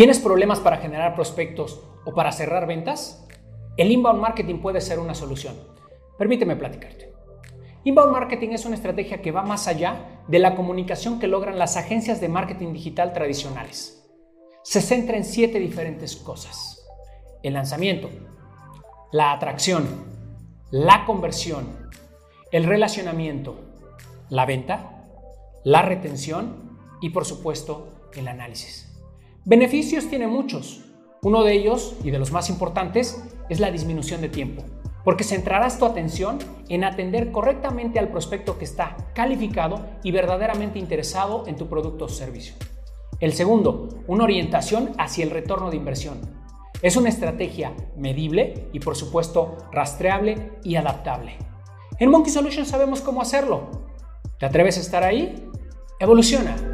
¿Tienes problemas para generar prospectos o para cerrar ventas? El inbound marketing puede ser una solución. Permíteme platicarte. Inbound marketing es una estrategia que va más allá de la comunicación que logran las agencias de marketing digital tradicionales. Se centra en siete diferentes cosas. El lanzamiento, la atracción, la conversión, el relacionamiento, la venta, la retención y por supuesto el análisis. Beneficios tiene muchos. Uno de ellos, y de los más importantes, es la disminución de tiempo, porque centrarás tu atención en atender correctamente al prospecto que está calificado y verdaderamente interesado en tu producto o servicio. El segundo, una orientación hacia el retorno de inversión. Es una estrategia medible y por supuesto rastreable y adaptable. En Monkey Solutions sabemos cómo hacerlo. ¿Te atreves a estar ahí? Evoluciona.